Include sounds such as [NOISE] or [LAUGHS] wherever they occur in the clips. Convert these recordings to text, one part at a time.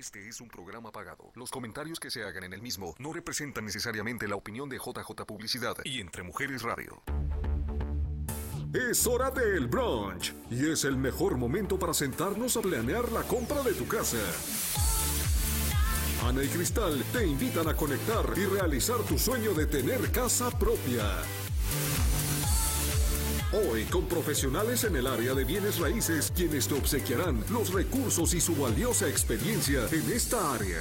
Este es un programa pagado. Los comentarios que se hagan en el mismo no representan necesariamente la opinión de JJ Publicidad y Entre Mujeres Radio. Es hora del brunch y es el mejor momento para sentarnos a planear la compra de tu casa. Ana y Cristal te invitan a conectar y realizar tu sueño de tener casa propia. Hoy con profesionales en el área de bienes raíces quienes te obsequiarán los recursos y su valiosa experiencia en esta área.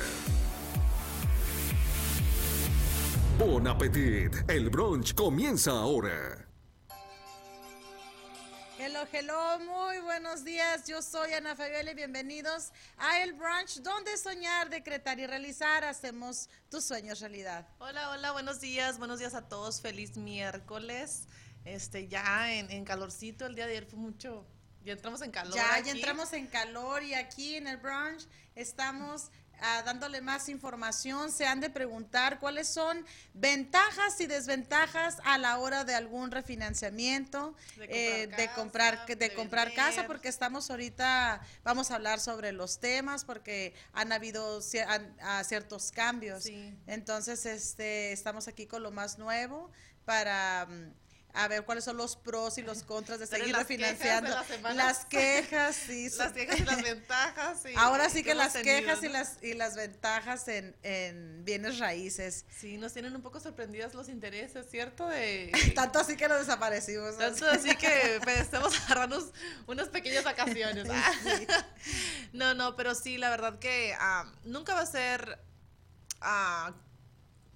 Bon appetit, el brunch comienza ahora. Hello, hello, muy buenos días. Yo soy Ana Fabiola y bienvenidos a El Brunch, donde soñar, decretar y realizar hacemos tus sueños realidad. Hola, hola, buenos días, buenos días a todos, feliz miércoles. Este, ya en, en calorcito, el día de ayer fue mucho, ya entramos en calor. Ya, aquí. ya entramos en calor y aquí en el brunch estamos ah, dándole más información. Se han de preguntar cuáles son ventajas y desventajas a la hora de algún refinanciamiento, De eh, comprar de casa, comprar, de de comprar casa, porque estamos ahorita, vamos a hablar sobre los temas, porque han habido cier- ah, ciertos cambios. Sí. Entonces, este, estamos aquí con lo más nuevo para mm, a ver cuáles son los pros y los contras de seguir las quejas de refinanciando. la semana Las quejas, sí. Las quejas y las [LAUGHS] ventajas. y- Ahora sí que las tenido, quejas y las y las ventajas en, en bienes raíces. Sí, nos tienen un poco sorprendidas los intereses, ¿cierto? De... [LAUGHS] Tanto así que lo desaparecimos. Tanto así que pues, estamos [LAUGHS] agarrando unas pequeñas vacaciones. Ah. No, no, pero sí, la verdad que ah, nunca va a ser ah,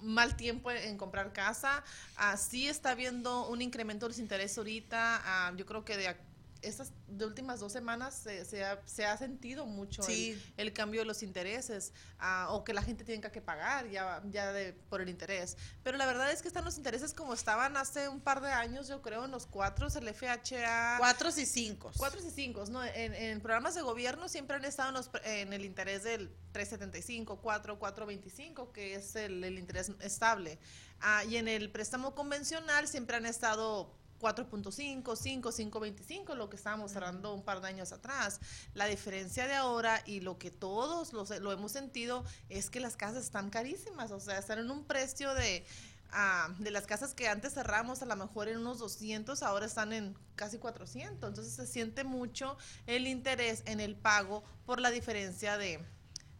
mal tiempo en, comprar casa. Ah, sí está habiendo un incremento de los intereses ahorita. ah, yo creo que de estas de últimas dos semanas se, se ha, se ha sentido mucho el- Sí. el, cambio de los intereses ah, o que la gente tiene que pagar ya, ya de, por el interés. Pero la verdad es que están los intereses como estaban hace un par de años, yo creo, en los cuatro, el FHA. Cuatro y cinco. Cuatro y cinco, ¿no? En, en programas de gobierno siempre han estado en, los en el interés del 375, 4, 425, que es el, el interés estable. Ah, y en el préstamo convencional siempre han estado 4.5, 5, 5.25, lo que estábamos cerrando un par de años atrás. La diferencia de ahora y lo que todos los- lo hemos sentido es que las casas están carísimas, o sea, están en un precio de ah, de las casas que antes cerramos a lo mejor en unos 200, ahora están en casi 400. Entonces se siente mucho el interés en el pago por la diferencia de,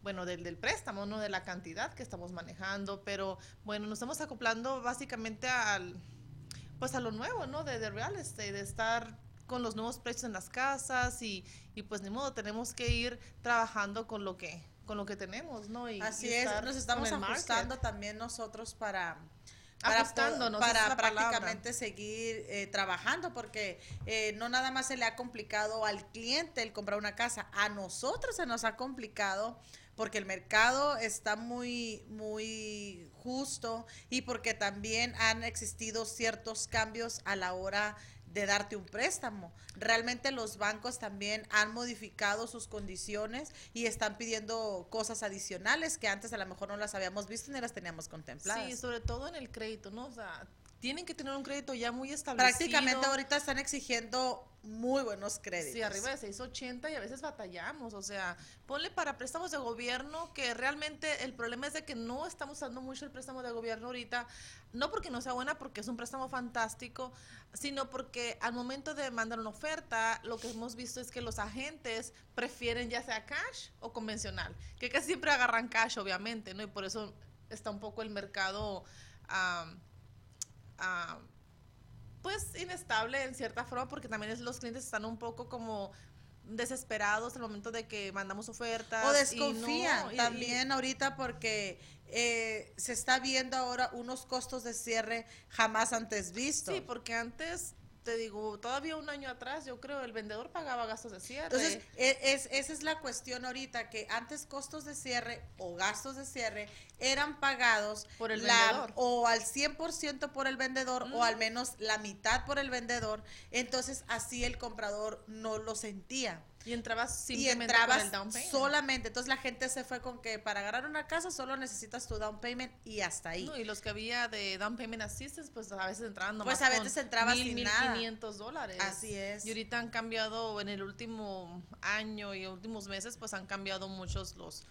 bueno, del, del préstamo, no de la cantidad que estamos manejando, pero bueno, nos estamos acoplando básicamente al, pues a lo nuevo, ¿no? De, de real estate, de estar con los nuevos precios en las casas y, y pues ni modo, tenemos que ir trabajando con lo que con lo que tenemos, ¿no? Y, Así y es, nos estamos ajustando también nosotros para para, para palabra. prácticamente seguir eh, trabajando porque eh, no nada más se le ha complicado al cliente el comprar una casa, a nosotros se nos ha complicado porque el mercado está muy muy justo y porque también han existido ciertos cambios a la hora de darte un préstamo. Realmente los bancos también han modificado sus condiciones y están pidiendo cosas adicionales que antes a lo mejor no las habíamos visto ni las teníamos contempladas. Sí, sobre todo en el crédito, ¿no? O sea, tienen que tener un crédito ya muy establecido. Prácticamente ahorita están exigiendo muy buenos créditos. Sí, arriba de 680 y a veces batallamos. O sea, ponle para préstamos de gobierno que realmente el problema es de que no estamos usando mucho el préstamo de gobierno ahorita. No porque no sea buena, porque es un préstamo fantástico, sino porque al momento de mandar una oferta, lo que hemos visto es que los agentes prefieren ya sea cash o convencional, que casi siempre agarran cash, obviamente, ¿no? Y por eso está un poco el mercado... am, pues inestable en cierta forma porque también es- los clientes están un poco como desesperados al momento de que mandamos ofertas O y desconfían y- también ahorita porque eh, se está viendo ahora unos costos de cierre jamás antes vistos. sí porque antes te digo todavía un año atrás yo creo el vendedor pagaba gastos de cierre Entonces, e- es, esa es la cuestión ahorita, que antes costos de cierre o gastos de cierre eran pagados Por el la- vendedor. o al 100% por el vendedor o al menos la mitad por el vendedor. Entonces, así el comprador no lo sentía. Y entrabas Y simplemente entrabas con el down payment solamente. Entonces, la gente se fue con que para agarrar una casa solo necesitas tu down payment y hasta ahí. No, y los que había de down payment assistance, pues a veces entraban nomás Pues, a veces entrabas mil, sin mil nada. quinientos dólares. Así es. Y ahorita han cambiado, en el último año y últimos meses, pues han cambiado muchos los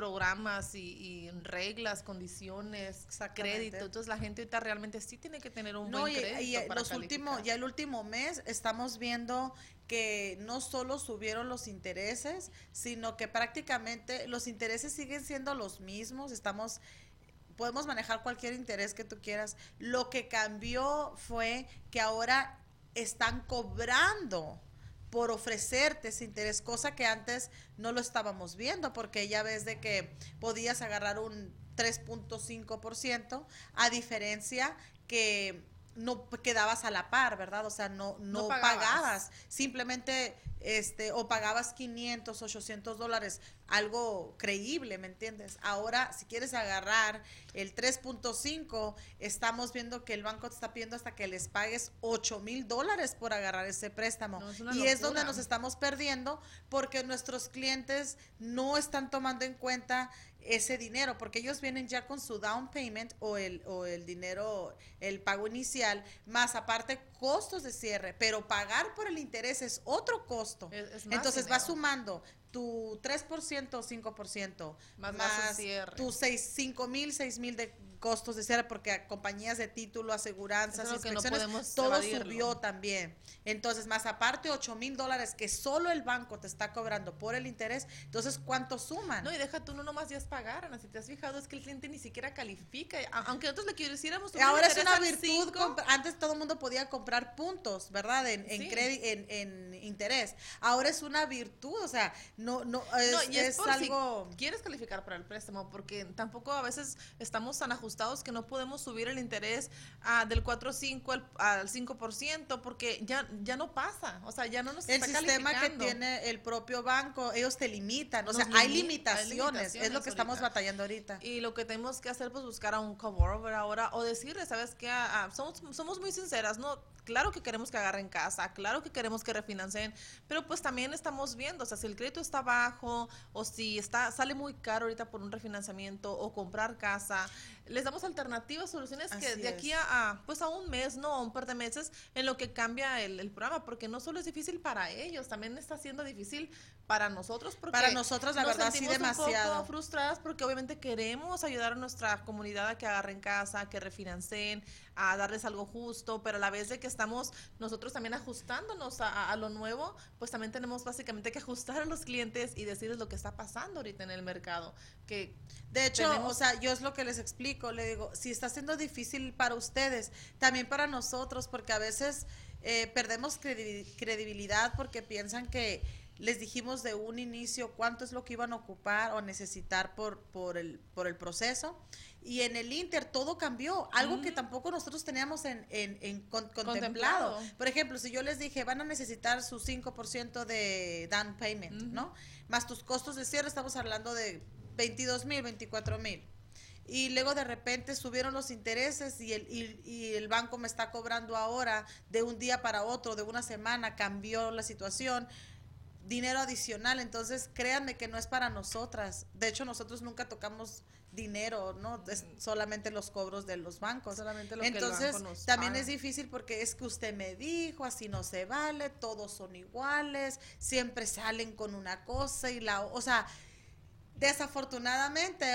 programas y, reglas, condiciones, crédito. Entonces la gente ahorita realmente sí tiene que tener un buen crédito. Y, los últimos, ya el último mes estamos viendo que no solo subieron los intereses, sino que prácticamente los intereses siguen siendo los mismos. Estamos podemos manejar cualquier interés que tú quieras. Lo que cambió fue que ahora están cobrando por ofrecerte ese interés, cosa que antes no lo estábamos viendo, porque ya ves de que podías agarrar un 3.5%, a diferencia que no quedabas a la par, ¿verdad? O sea, no, no, pagabas. simplemente, este, o pagabas 500, 800 dólares, algo creíble, ¿me entiendes? Ahora, si quieres agarrar el 3.5, estamos viendo que el banco te está pidiendo hasta que les pagues 8 mil dólares por agarrar ese préstamo. y es donde nos estamos perdiendo porque nuestros clientes no están tomando en cuenta ese dinero, porque ellos vienen ya con su down payment o el, o el dinero, el pago inicial, más aparte costos de cierre, pero pagar por el interés es otro costo. Entonces va sumando tu 3% o 5%, más, más tus 6, 5 mil, 6 mil de costos de cierre porque compañías de título, aseguranzas, inspecciones, todo subió también. Entonces, más aparte 8 mil dólares que solo el banco te está cobrando por el interés, entonces, ¿cuánto suman? No, y deja tú, no nomás ya es pagar, Ana, si te has fijado, es que el cliente ni siquiera califica, aunque nosotros le quisiéramos... Ahora es una virtud, antes todo el mundo podía comprar puntos, ¿verdad? En, en, en, interés. Ahora es una virtud, o sea, no, no, es, algo... quieres calificar para el préstamo, porque tampoco a veces estamos tan ajustados que no podemos subir el interés ah, del 4.5 al, al 5% porque ya, ya no pasa, o sea, ya no nos El sistema que tiene el propio banco, ellos te limitan, o sea, hay, limitaciones, es lo que estamos batallando ahorita. Y lo que tenemos que hacer, pues buscar a un cover ahora o decirle, ¿sabes qué? Ah, ah, somos, somos muy sinceras, ¿no? Claro que queremos que agarren casa, claro que queremos que refinancien, pero pues también estamos viendo, o sea, si el crédito está bajo o si está sale muy caro ahorita por un refinanciamiento o comprar casa, les damos alternativas, soluciones que de aquí a, pues a un mes, no, a un par de meses, en lo que cambia el, programa, porque no solo es difícil para ellos, también está siendo difícil para nosotros, porque para nosotros la verdad sí demasiado un poco frustradas porque obviamente queremos ayudar a nuestra comunidad a que agarren casa, que refinancen, a darles algo justo, pero a la vez de que estamos nosotros también ajustándonos a, lo nuevo, pues también tenemos básicamente que ajustar a los clientes y decirles lo que está pasando ahorita en el mercado. Que de hecho, o sea, yo es lo que les explico, le digo, si está siendo difícil para ustedes, también para nosotros, porque a veces eh, perdemos credibilidad porque piensan que les dijimos de un inicio cuánto es lo que iban a ocupar o necesitar por, por, el, por el proceso. Y en el Inter todo cambió, algo que tampoco nosotros teníamos en, en, contemplado. Por ejemplo, si yo les dije, van a necesitar su 5% de down payment, ¿no? Más tus costos de cierre, estamos hablando de 22 mil, 24 mil. Y luego de repente subieron los intereses y el, y, y el banco me está cobrando ahora de un día para otro, de una semana, cambió la situación dinero adicional. Entonces, créanme que no es para nosotras. De hecho, nosotros nunca tocamos dinero, ¿no? Es solamente los cobros de los bancos. Solamente lo Entonces, que el banco también es difícil porque es que usted me dijo, así no se vale, todos son iguales, siempre salen con una cosa y la, o sea, desafortunadamente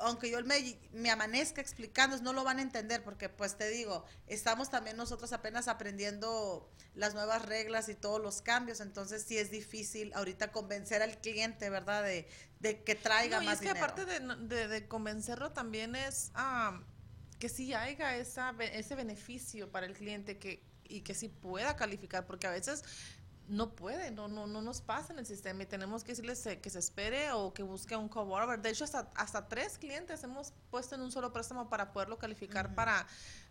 aunque yo me, me, amanezca explicando, no lo van a entender porque pues te digo, estamos también nosotros apenas aprendiendo las nuevas reglas y todos los cambios, entonces sí es difícil ahorita convencer al cliente, ¿verdad? De, de que traiga más y es que aparte de, de, convencerlo también es que sí haya esa, ese beneficio para el cliente que y que sí pueda calificar, porque a veces no puede, no, no, no nos pasa en el sistema y tenemos que decirles que se espere o que busque un coborder. De hecho, hasta, hasta tres clientes hemos puesto en un solo préstamo para poderlo calificar para,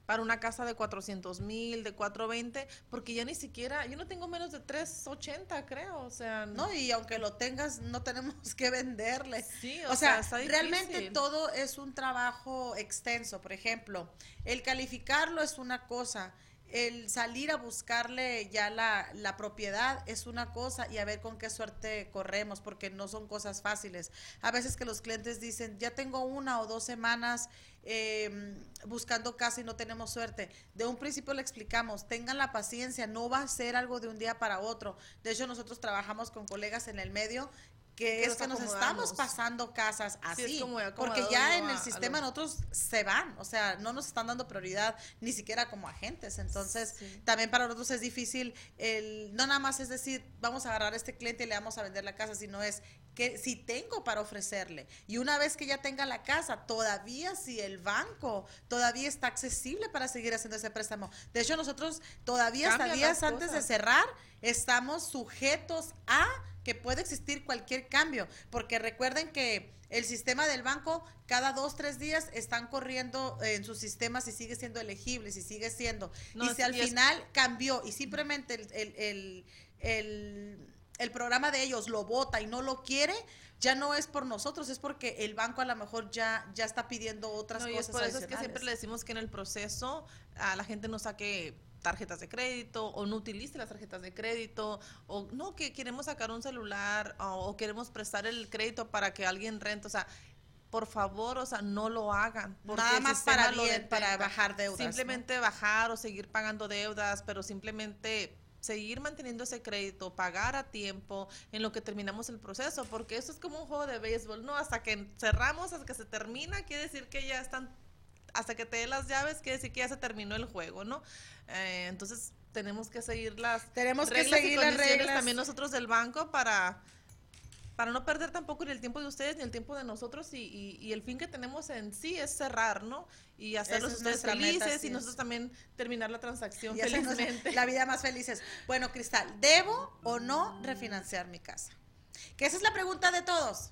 para una casa de 400 mil, de 420, porque ya ni siquiera, yo no tengo menos de 380, creo, o sea. No, y aunque lo tengas, no tenemos que venderle. Sí, o, sea, realmente todo es un trabajo extenso. Por ejemplo, el calificarlo es una cosa el salir a buscarle ya la, la, propiedad es una cosa y a ver con qué suerte corremos, porque no son cosas fáciles. A veces que los clientes dicen, ya tengo una o dos semanas eh, buscando casa y no tenemos suerte. De un principio le explicamos, tengan la paciencia, no va a ser algo de un día para otro. De hecho, nosotros trabajamos con colegas en el medio que, es que nos estamos pasando casas así, porque ya en el sistema nosotros se van, o sea, no nos están dando prioridad ni siquiera como agentes, entonces también para nosotros es difícil, el, no nada más es decir, vamos a agarrar a este cliente y le vamos a vender la casa, sino es que si tengo para ofrecerle. Y una vez que ya tenga la casa, todavía si el banco todavía está accesible para seguir haciendo ese préstamo. De hecho, nosotros todavía hasta días antes de cerrar estamos sujetos a que puede existir cualquier cambio, porque recuerden que el sistema del banco cada dos, tres días están corriendo en sus sistemas si sigue siendo elegible, si sigue siendo. y si al final cambió y simplemente el, el, programa de ellos lo vota y no lo quiere, ya no es por nosotros, es porque el banco a lo mejor ya, ya está pidiendo otras cosas. Y es por eso es que siempre le decimos que en el proceso a la gente no saque tarjetas de crédito o no utilice las tarjetas de crédito o no que queremos sacar un celular o, queremos prestar el crédito para que alguien rente, o sea, por favor, o sea, no lo hagan. Nada más para bien, para bajar deudas. Simplemente bajar o seguir pagando deudas, pero simplemente seguir manteniendo ese crédito, pagar a tiempo en lo que terminamos el proceso, porque eso es como un juego de béisbol, ¿no? Hasta que cerramos, hasta que se termina, quiere decir que ya están hasta que te dé las llaves, quiere decir que ya se terminó el juego, ¿no? Eh, entonces tenemos que seguir las tenemos que seguir las reglas también nosotros del banco para para no perder tampoco ni el tiempo de ustedes ni el tiempo de nosotros y, y, el fin que tenemos en sí es cerrar, ¿no? Y hacerlos ustedes felices y nosotros también terminar la transacción felizmente. La vida más felices. Bueno, Cristal, ¿debo o no refinanciar mi casa? Que esa es la pregunta de todos.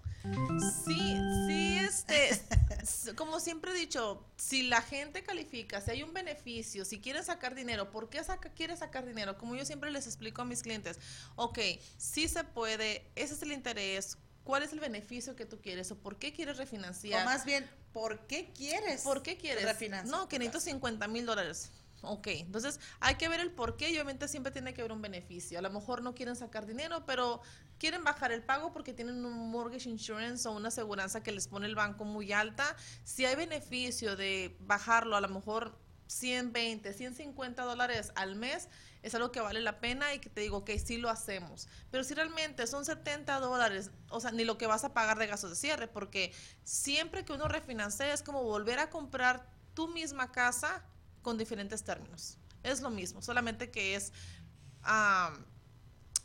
Sí, sí, este, [LAUGHS] como siempre he dicho, si la gente califica, si hay un beneficio, si quiere sacar dinero, ¿por qué saca, quiere sacar dinero? Como yo siempre les explico a mis clientes, ok, sí se puede, ese es el interés, ¿cuál es el beneficio que tú quieres o por qué quieres refinanciar? O más bien, ¿por qué quieres? ¿Por qué quieres? Refinanciar no, que necesito 50 mil dólares. Ok, entonces hay que ver el por qué y obviamente siempre tiene que haber un beneficio. A lo mejor no quieren sacar dinero, pero quieren bajar el pago porque tienen un mortgage insurance o una aseguranza que les pone el banco muy alta. Si hay beneficio de bajarlo a lo mejor 120, 150 dólares al mes, es algo que vale la pena y que te digo que sí lo hacemos. Pero si realmente son 70 dólares, o sea, ni lo que vas a pagar de gastos de cierre, porque siempre que uno refinancia es como volver a comprar tu misma casa con diferentes términos. Es lo mismo, solamente que es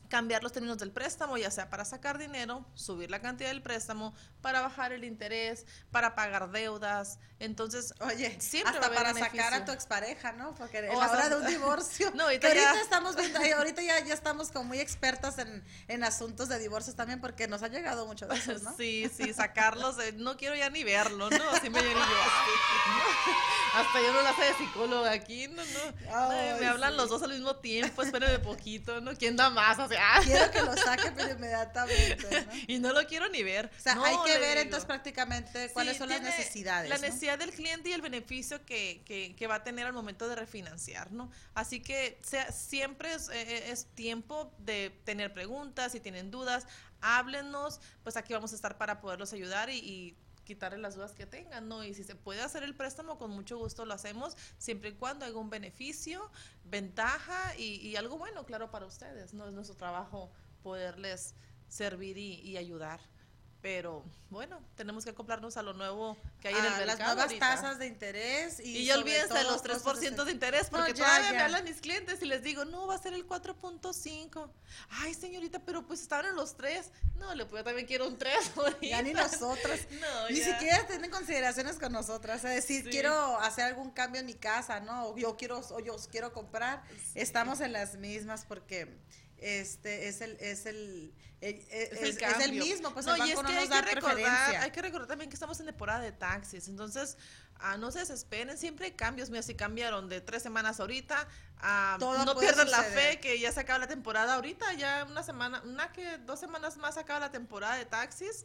cambiar los términos del préstamo, ya sea para sacar dinero, subir la cantidad del préstamo, para bajar el interés, para pagar deudas. Entonces, oye, siempre hasta para sacar a tu expareja, ¿no? Porque en la hora de un divorcio. [LAUGHS] no, ahorita, ya... estamos viendo, [LAUGHS] ahorita ya, ya estamos como muy expertas en, en, asuntos de divorcios también, porque nos ha llegado mucho de eso, ¿no? sí, sí, sacarlos, no quiero ya ni verlo, ¿no? Así me yo. [LAUGHS] hasta yo no la sé de psicóloga aquí, no, no. me hablan los dos al mismo tiempo, espérenme poquito, ¿no? ¿Quién da más? O sea, [LAUGHS] quiero que lo saque, pero inmediatamente. ¿no? [LAUGHS] Y no lo quiero ni ver. O sea, hay que ver entonces prácticamente cuáles son las necesidades. La necesidad del cliente y el beneficio que, que, que, va a tener al momento de refinanciar, ¿no? Así que sea, siempre es, eh, eh, es, tiempo de tener preguntas, si tienen dudas, háblenos, pues aquí vamos a estar para poderlos ayudar y, y quitarle las dudas que tengan, ¿no? Y si se puede hacer el préstamo, con mucho gusto lo hacemos, siempre y cuando haya un beneficio, ventaja y, algo bueno, claro, para ustedes, ¿no? Es nuestro trabajo poderles servir y ayudar. Pero bueno, tenemos que acoplarnos a lo nuevo que hay en el mercado. Las nuevas tasas de interés. Y, y ya olvídense de los 3% de interés, porque todavía me hablan mis clientes y les digo, no, va a ser el 4.5. Ay, señorita, pero pues estaban en los 3. No, le yo también quiero un 3. [LAUGHS] Ya ni nosotros. [LAUGHS] ni siquiera tienen consideraciones con nosotras. Es decir, quiero hacer algún cambio en mi casa, ¿no? O yo quiero, o yo quiero comprar. Estamos en las mismas porque este es el es el, es, el mismo pues el banco no nos da preferencia hay que recordar también que estamos en temporada de taxis entonces ah, no se desesperen siempre hay cambios mira si cambiaron de tres semanas ahorita ah, no pierdan la fe que ya se acaba la temporada ahorita ya una semana una que dos semanas más acaba la temporada de taxis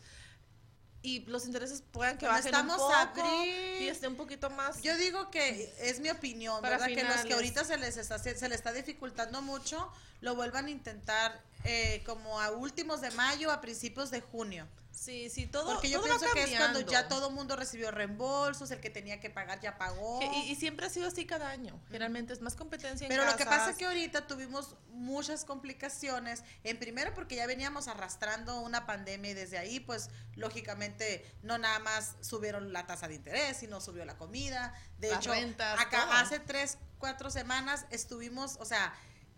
y los intereses puedan que bajen estamos un poco y esté un poquito más. Yo digo que es mi opinión, ¿verdad? Que los que ahorita se les está se les está dificultando mucho, lo vuelvan a intentar eh, como a últimos de mayo, a principios de junio. Sí, sí, todo. Porque yo todo pienso va que es cuando ya todo el mundo recibió reembolsos, el que tenía que pagar ya pagó. Y, y siempre ha sido así cada año. Generalmente es más competencia en Pero lo que pasa es que ahorita tuvimos muchas complicaciones. En primero porque ya veníamos arrastrando una pandemia y desde ahí, pues lógicamente no nada más subieron la tasa de interés, sino subió la comida. De Las hecho, rentas, acá todo. hace tres, cuatro semanas estuvimos, o sea,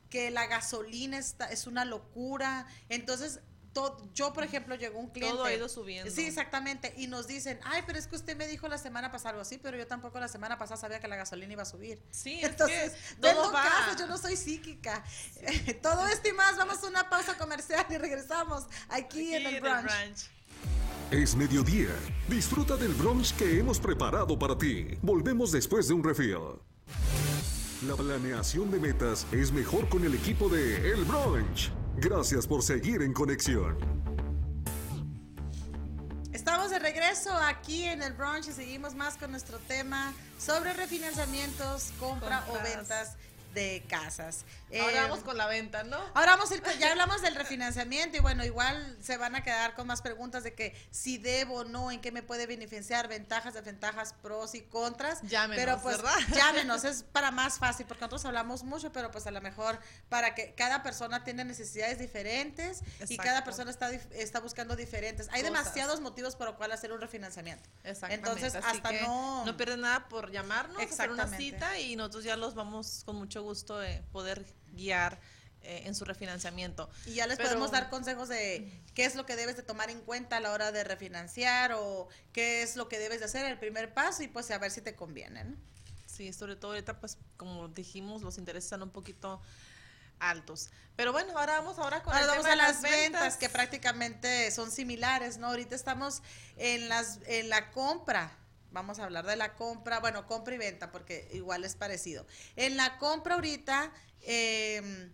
que la gasolina está, es una locura. Entonces, to- yo, por ejemplo, llegó un cliente. Todo ha ido subiendo. Sí, exactamente. Y nos dicen, ay, pero es que usted me dijo la semana pasada algo así, pero yo tampoco la semana pasada sabía que la gasolina iba a subir. Sí, [LAUGHS] es Entonces, que vendo todo va. casas, yo no soy psíquica. [LAUGHS] Todo esto y más, vamos a una pausa comercial y regresamos aquí, en el brunch. Es mediodía. Disfruta del brunch que hemos preparado para ti. Volvemos después de un refill. La planeación de metas es mejor con el equipo de El Brunch. Gracias por seguir en conexión. Estamos de regreso aquí en el brunch y seguimos más con nuestro tema sobre refinanciamientos, compra o Compras. ventas de casas. Ahora Eh, vamos con la venta, ¿no? Ahora vamos a ir, con- ya hablamos del refinanciamiento y bueno, igual se van a quedar con más preguntas de que si debo o no, en qué me puede beneficiar, ventajas, desventajas, pros y contras. Llámenos, pero pues ¿verdad? [LAUGHS] llámenos, es para más fácil, porque nosotros hablamos mucho, pero pues a lo mejor para que cada persona tiene necesidades diferentes y cada persona está, está buscando diferentes. Hay Cosas. demasiados motivos por los cuales hacer un refinanciamiento. Exactamente. Entonces, así hasta que no... No pierden nada por llamarnos, hacer una cita y nosotros ya los vamos con mucho gusto de poder guiar eh, en su refinanciamiento. Y ya les Pero- podemos dar consejos de qué es lo que debes de tomar en cuenta a la hora de refinanciar o qué es lo que debes de hacer el primer paso y pues a ver si te conviene, ¿no? Sí, sobre todo ahorita, pues, como dijimos, los intereses están un poquito altos. Pero bueno, ahora vamos ahora con Ahora el vamos tema a las ventas que prácticamente son similares, ¿no? Ahorita estamos en las en la compra. Vamos a hablar de la compra, bueno, compra y venta, porque igual es parecido. En la compra ahorita, eh,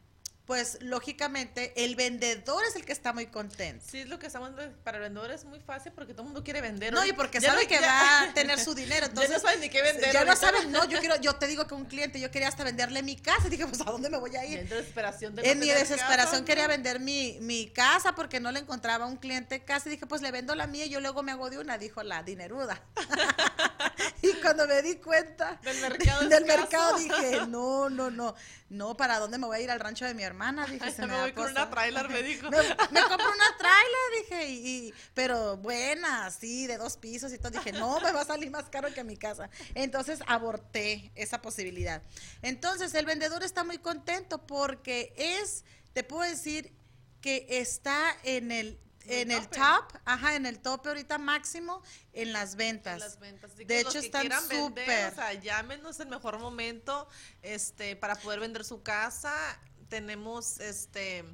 pues lógicamente el vendedor es el que está muy contento. Sí, es lo que estamos para el vendedor es muy fácil porque todo el mundo quiere vender. No, y porque ya sabe no- que ya- va a tener su [LAUGHS] dinero. Entonces, ya no saben ni qué vender. Ya no saben, no, yo quiero, yo te digo que un cliente, yo quería hasta venderle mi casa. [LAUGHS] Dije, pues, ¿a dónde me voy a ir? En desesperación de no En mi desesperación casa, quería vender mi, mi casa porque no le encontraba un cliente casa. Y dije, pues le vendo la mía y yo luego me hago de una, dijo la dineruda. [LAUGHS] y cuando me di cuenta Del mercado del mercado, dije, no, no, no, no, ¿para dónde me voy a ir al rancho de mi hermana? Dije, Ay, se me me voy con cosa. una trailer, me [LAUGHS] dijo. Me, me compré una trailer, dije, y, y- pero buena, sí, de dos pisos y todo. Dije, no, me va a salir más caro que mi casa. Entonces aborté esa posibilidad. Entonces el vendedor está muy contento porque es, te puedo decir que está en el en El top, ajá, en el tope ahorita máximo en las ventas. En las ventas. Así De que hecho, que están súper. O sea, llámenos el mejor momento este, para poder vender su casa. Tenemos este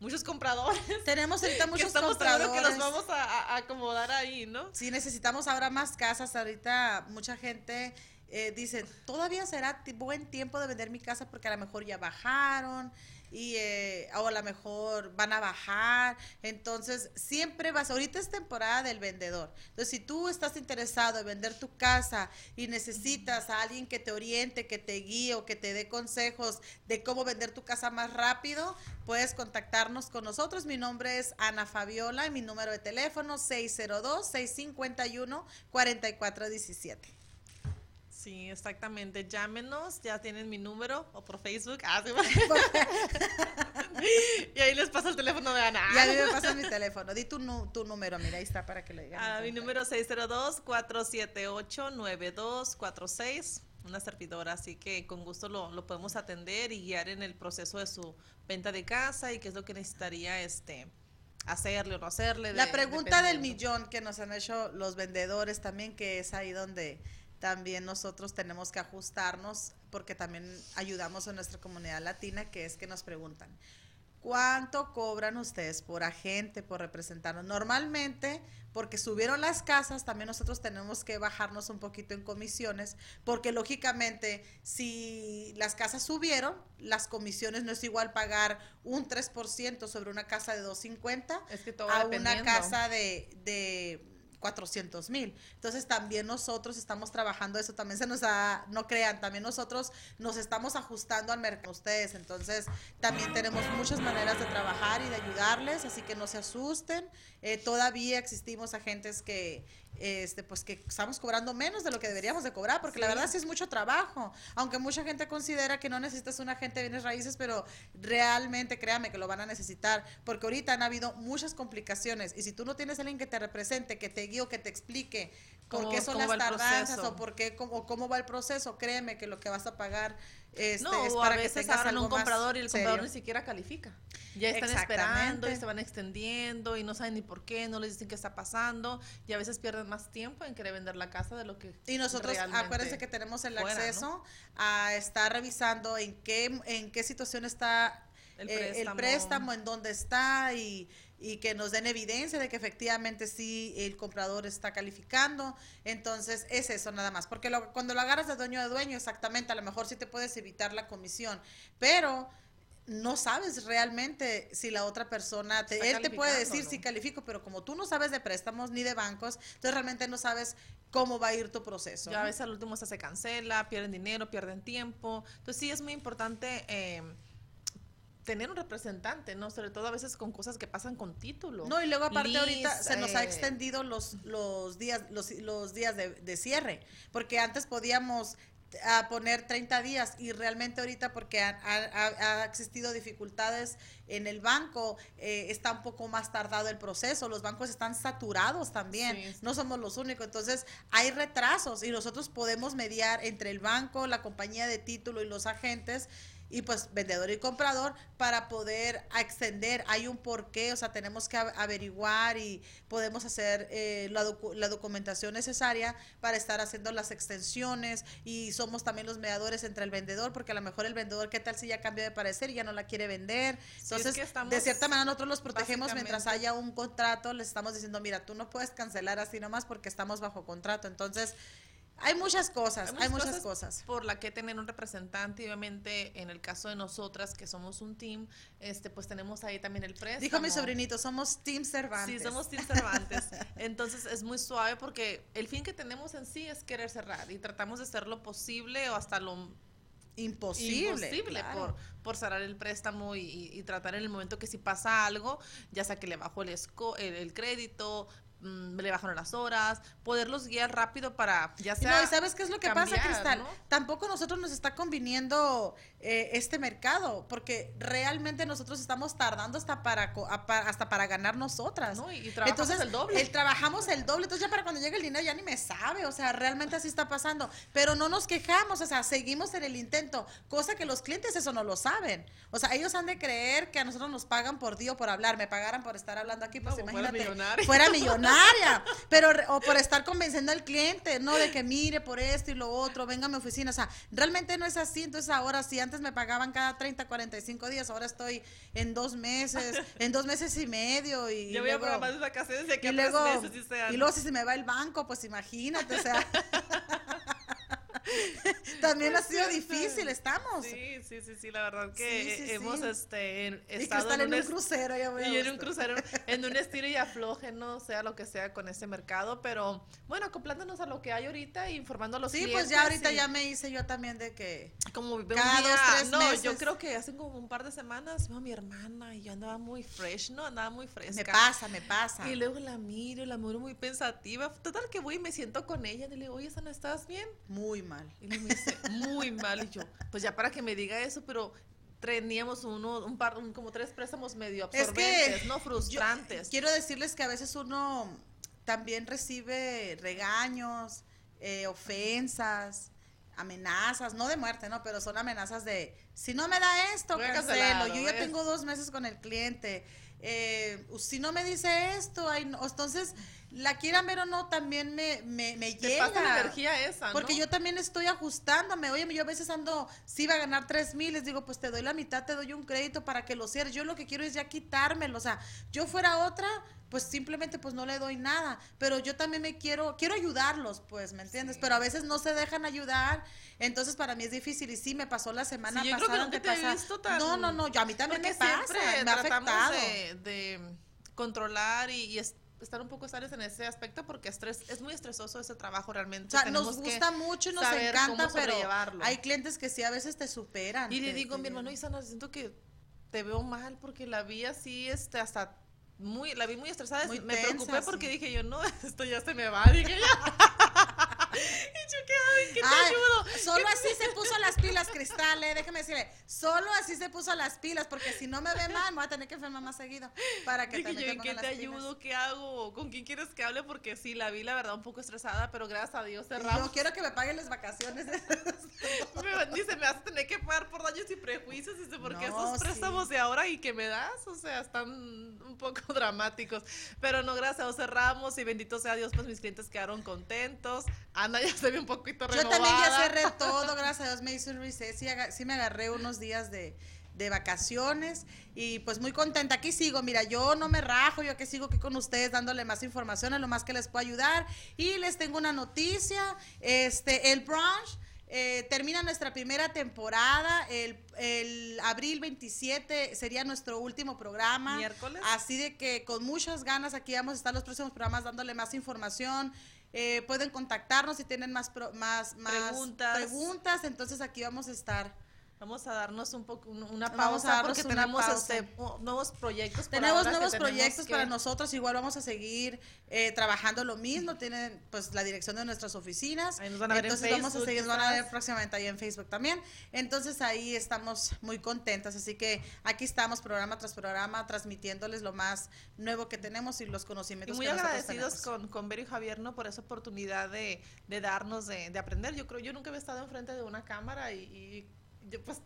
muchos compradores. Tenemos ahorita [LAUGHS] que muchos estamos seguros que los compradores. vamos a, acomodar ahí, ¿no? Sí, necesitamos ahora más casas. Ahorita mucha gente eh, dice, todavía será buen tiempo de vender mi casa porque a lo mejor ya bajaron y eh, o a lo mejor van a bajar. Entonces, siempre vas, ahorita es temporada del vendedor. Entonces, si tú estás interesado en vender tu casa y necesitas a alguien que te oriente, que te guíe o que te dé consejos de cómo vender tu casa más rápido, puedes contactarnos con nosotros. Mi nombre es Ana Fabiola y mi número de teléfono 602-651-4417. Sí, exactamente. Llámenos, ya tienen mi número o por Facebook. Ah, sí. [LAUGHS] y ahí les paso el teléfono de Ana. Y a mí me pasa mi teléfono. Di tu, número, mira, ahí está para que lo digan. Ah, mi número 602-478-9246. Una servidora, así que con gusto lo, lo podemos atender y guiar en el proceso de su venta de casa y qué es lo que necesitaría este hacerle o no hacerle. La pregunta del millón que nos han hecho los vendedores también, que es ahí donde también nosotros tenemos que ajustarnos, porque también ayudamos a nuestra comunidad latina, que es que nos preguntan, ¿cuánto cobran ustedes por agente, por representarnos? Normalmente, porque subieron las casas, también nosotros tenemos que bajarnos un poquito en comisiones, porque lógicamente si las casas subieron, las comisiones no es igual pagar un 3% sobre una casa de 250 Es que todo va a una casa de, de 400 mil. Entonces también nosotros estamos trabajando eso, también se nos da, no crean, también nosotros nos estamos ajustando al mercado ustedes, entonces también tenemos muchas maneras de trabajar y de ayudarles, así que no se asusten, eh, todavía existimos agentes que, este, pues que estamos cobrando menos de lo que deberíamos de cobrar, porque la verdad sí es mucho trabajo, aunque mucha gente considera que no necesitas un agente de bienes raíces, pero realmente créame que lo van a necesitar, porque ahorita han habido muchas complicaciones. Y si tú no tienes alguien que te represente, que te guíe o que te explique por qué son las tardanzas o por qué cómo, cómo va el proceso, créeme que lo que vas a pagar este, no, es o para a que veces algo un comprador y el comprador ni siquiera califica. Ya están esperando y se van extendiendo y no saben ni por qué, no les dicen qué está pasando y a veces pierden más tiempo en querer vender la casa de lo que Y nosotros, acuérdense que tenemos el fuera, ¿no? acceso a estar revisando en qué, en qué situación está El eh, el, préstamo. préstamo. en dónde está y, y que nos den evidencia de que efectivamente sí el comprador está calificando. Entonces es eso nada más. Porque lo- cuando lo agarras de dueño de dueño, exactamente, a lo mejor sí te puedes evitar la comisión. Pero no sabes realmente si la otra persona, te, él te puede decir ¿no? si califico, pero como tú no sabes de préstamos ni de bancos, entonces realmente no sabes cómo va a ir tu proceso. Ya a ¿no? veces al último se cancela, pierden dinero, pierden tiempo. Entonces sí es muy importante eh, tener un representante, ¿no? Sobre todo a veces con cosas que pasan con título. No, y luego aparte ahorita se nos ha eh, extendido los, los días, los, los días de, de cierre, porque antes podíamos a poner 30 días y realmente ahorita porque ha, ha- ha existido dificultades en el banco, eh, está un poco más tardado el proceso, los bancos están saturados también, Sí. no somos los únicos, entonces hay retrasos y nosotros podemos mediar entre el banco, la compañía de título y los agentes y pues vendedor y comprador para poder extender. Hay un porqué, o sea, tenemos que averiguar y podemos hacer eh, la, docu- la documentación necesaria para estar haciendo las extensiones y somos también los mediadores entre el vendedor, porque a lo mejor el vendedor, ¿qué tal si ya cambió de parecer y ya no la quiere vender? es Entonces, que de cierta manera nosotros los protegemos mientras haya un contrato, les estamos diciendo, mira, tú no puedes cancelar así nomás porque estamos bajo contrato. Entonces, hay muchas cosas, hay muchas, cosas. por la que tener un representante y obviamente en el caso de nosotras que somos un team, este pues tenemos ahí también el préstamo. Dijo mi sobrinito, somos Team Cervantes. Sí, somos Team Cervantes. [LAUGHS] Entonces es muy suave porque el fin que tenemos en sí es querer cerrar y tratamos de hacer lo posible o hasta lo Imposible. imposible claro. por, por cerrar el préstamo y, y- y tratar en el momento que si pasa algo, ya sea que le bajó el, esco- el, el crédito, mm, le bajaron las horas, poderlos guiar rápido para ya sea... no, ¿y sabes qué es lo que pasa, Cristal? ¿no? Tampoco nosotros nos está conviniendo eh, este mercado, porque realmente nosotros estamos tardando hasta para, hasta para ganar nosotras. ¿no? Y, y trabajamos Entonces, el doble. el- trabajamos el doble. Entonces, ya para cuando llegue el dinero ya ni me sabe. O sea, realmente así está pasando. Pero no nos quejamos, o sea, seguimos en el intento. Cosa que los clientes eso no lo saben. O sea, ellos han de creer que a nosotros nos pagan por o por hablar. Me pagaran por estar hablando aquí, pues No, fuera imagínate. Fuera [LAUGHS] millonaria. Pero, o por estar convenciendo al cliente, ¿no? De que mire por esto y lo otro, venga a mi oficina. O sea, realmente no es así. Entonces, ahora, si antes me pagaban cada 30, 45 días, ahora estoy en dos meses, en dos meses y medio. Y Yo voy a luego- programar mis vacaciones de aquí y a tres luego, meses y y luego si se me va el banco, pues imagínate, o sea. [LAUGHS] También ha sido difícil, estamos. Sí, sí, sí, sí, la verdad que Sí, sí, hemos sí. este, en- estado Cristal en un crucero, ya a y en un crucero, [LAUGHS] en un estilo y afloje, no sea lo que sea con ese mercado, pero bueno, acoplándonos a lo que hay ahorita e informando a los Sí, clientes. pues ya ahorita y ya me hice yo también de que. como cada día, dos, tres no, yo creo que hace como un par de semanas veo a mi hermana y yo andaba muy fresh, ¿no? Andaba muy fresca. Me pasa, me pasa. Y luego la miro, la miro muy pensativa. Total que voy y me siento con ella y le digo, oye, Sana, ¿estás bien? Muy mal. Y me muy mal. Y yo, pues ya para que me diga eso, pero teníamos uno, un par, un- como tres préstamos medio Es absorbentes, que no frustrantes. quiero decirles que a veces uno también recibe regaños, eh, ofensas, amenazas, no de muerte, ¿no? Pero son amenazas de, si no me da esto, Voy cancelo. Yo ya tengo dos meses con el cliente. Eh, si no me dice esto, ay, no. entonces, la quieran ver o no, también me, me, me Te llega. pasa la energía esa, Porque ¿no? yo también estoy ajustándome. Oye, yo a veces ando, si iba a ganar tres mil, les digo, pues te doy la mitad, te doy un crédito para que lo cierres. Yo lo que quiero es ya quitármelo. O sea, yo fuera otra, pues simplemente pues no le doy nada. Pero yo también me quiero, quiero ayudarlos, pues, ¿me entiendes? Sí. Pero a veces no se dejan ayudar. Entonces para mí es difícil. Y sí, me pasó la semana Sí, yo creo que pasada. nunca te he visto tan- No, no, no, yo a mí también Porque me pasa. Me ha afectado. de, de controlar y, y es- estar un poco estables en ese aspecto porque estrés, es muy estresoso ese trabajo realmente. O sea, nos gusta mucho y nos encanta, pero hay clientes que sí a veces te superan. Y le digo a mi hermano, Isana, siento que te veo mal porque la vi así, este, hasta muy, la vi muy estresada. me preocupé porque dije yo, no, [LAUGHS] esto ya se me va, dije ya. ¿Qué, ¿qué te ayudo? Solo así se puso las pilas, Cristal, eh, déjeme decirle, solo así se puso las pilas, porque si no me ve mal, me voy a tener que enfermar más seguido para que Dije yo, ¿en qué te ayudo? ¿Qué hago? ¿Con quién quieres que hable? Porque sí, la vi, la verdad, un poco estresada, pero gracias a Dios cerramos. Yo quiero que me paguen las vacaciones. [LAUGHS] dice, me vas a tener que pagar por daños y prejuicios, dice, porque esos préstamos de ahora y que me das, o sea, están un poco [LAUGHS] dramáticos. Pero no, gracias a Dios cerramos y bendito sea Dios, pues mis clientes quedaron contentos. Ana ya se ve un poquito renovada. Yo también ya cerré todo, gracias a Dios me hice un reset, sí, me agarré unos días de, de vacaciones y pues muy contenta. Aquí sigo, mira, yo no me rajo, yo aquí sigo aquí con ustedes dándole más información a lo más que les puedo ayudar y les tengo una noticia, este, el brunch eh, termina nuestra primera temporada, el, el, abril 27 sería nuestro último programa. Miércoles. Así de que con muchas ganas aquí vamos a estar los próximos programas dándole más información. Eh, pueden contactarnos si tienen más, más, más preguntas. preguntas, entonces aquí vamos a estar. Vamos a darnos un poco una pausa porque tenemos este, nuevos proyectos. Tenemos nuevos proyectos para nosotros. Igual vamos a seguir eh, trabajando lo mismo. Tienen pues la dirección de nuestras oficinas. Ahí nos van a ver Entonces vamos a seguir, van a ver próximamente ahí en Facebook también. Entonces ahí estamos muy contentas. Así que aquí estamos programa tras programa transmitiéndoles lo más nuevo que tenemos y los conocimientos. Y muy agradecidos con, con y Javier ¿no? por esa oportunidad de, de darnos de, de, aprender. Yo creo, yo nunca había estado enfrente de una cámara y, y pues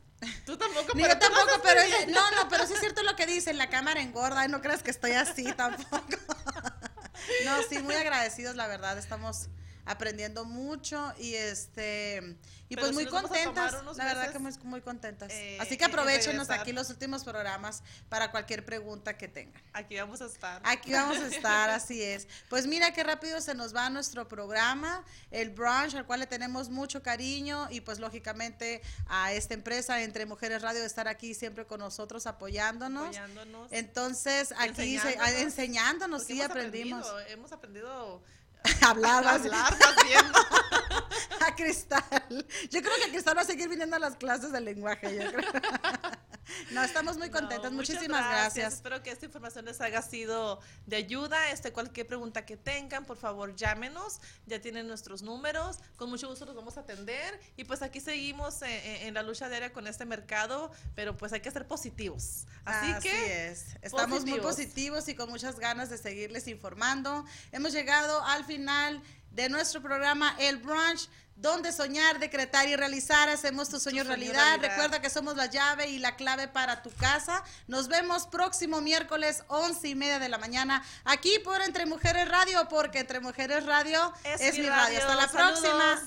tú tampoco. pero yo tampoco, pero no, no, pero sí es [LAUGHS] cierto lo que dice, la cámara engorda, no creas que estoy así tampoco. [LAUGHS] no, sí, muy agradecidos, la verdad, estamos aprendiendo mucho y este y pues muy contentas, la verdad que muy, muy contentas. Eh, Así que aprovechenos aquí los últimos programas para cualquier pregunta que tengan. Aquí vamos a estar. Aquí vamos a estar, así es. Pues mira qué rápido se nos va nuestro programa, el brunch, al cual le tenemos mucho cariño y pues lógicamente a esta empresa Entre Mujeres Radio de estar aquí siempre con nosotros apoyándonos. apoyándonos Entonces aquí enseñándonos, enseñándonos sí aprendimos. hemos aprendido [LAUGHS] hablar, hablar [LAUGHS] a Cristal. Yo creo que Cristal va a seguir viniendo a las clases de lenguaje, yo creo. [LAUGHS] No, estamos muy contentas. Muchísimas gracias. Espero que esta información les haya sido de ayuda. Este, cualquier pregunta que tengan, por favor, llámenos. Ya tienen nuestros números. Con mucho gusto los vamos a atender. Y pues aquí seguimos en, la lucha diaria con este mercado, pero pues hay que ser positivos. Así, que es. Estamos muy positivos y con muchas ganas de seguirles informando. Hemos llegado al final de nuestro programa El Brunch donde soñar, decretar y realizar. Hacemos tu sueño, realidad. Recuerda que somos la llave y la clave para tu casa. Nos vemos próximo miércoles, once y media de la mañana, aquí por Entre Mujeres Radio, porque Entre Mujeres Radio es, mi radio. Hasta la próxima.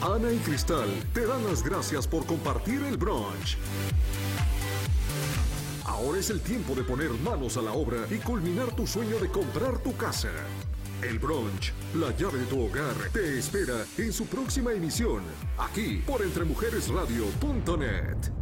Ana y Cristal te dan las gracias por compartir el brunch. Ahora es el tiempo de poner manos a la obra y culminar tu sueño de comprar tu casa. El brunch, la llave de tu hogar, te espera en su próxima emisión, aquí por entremujeresradio.net.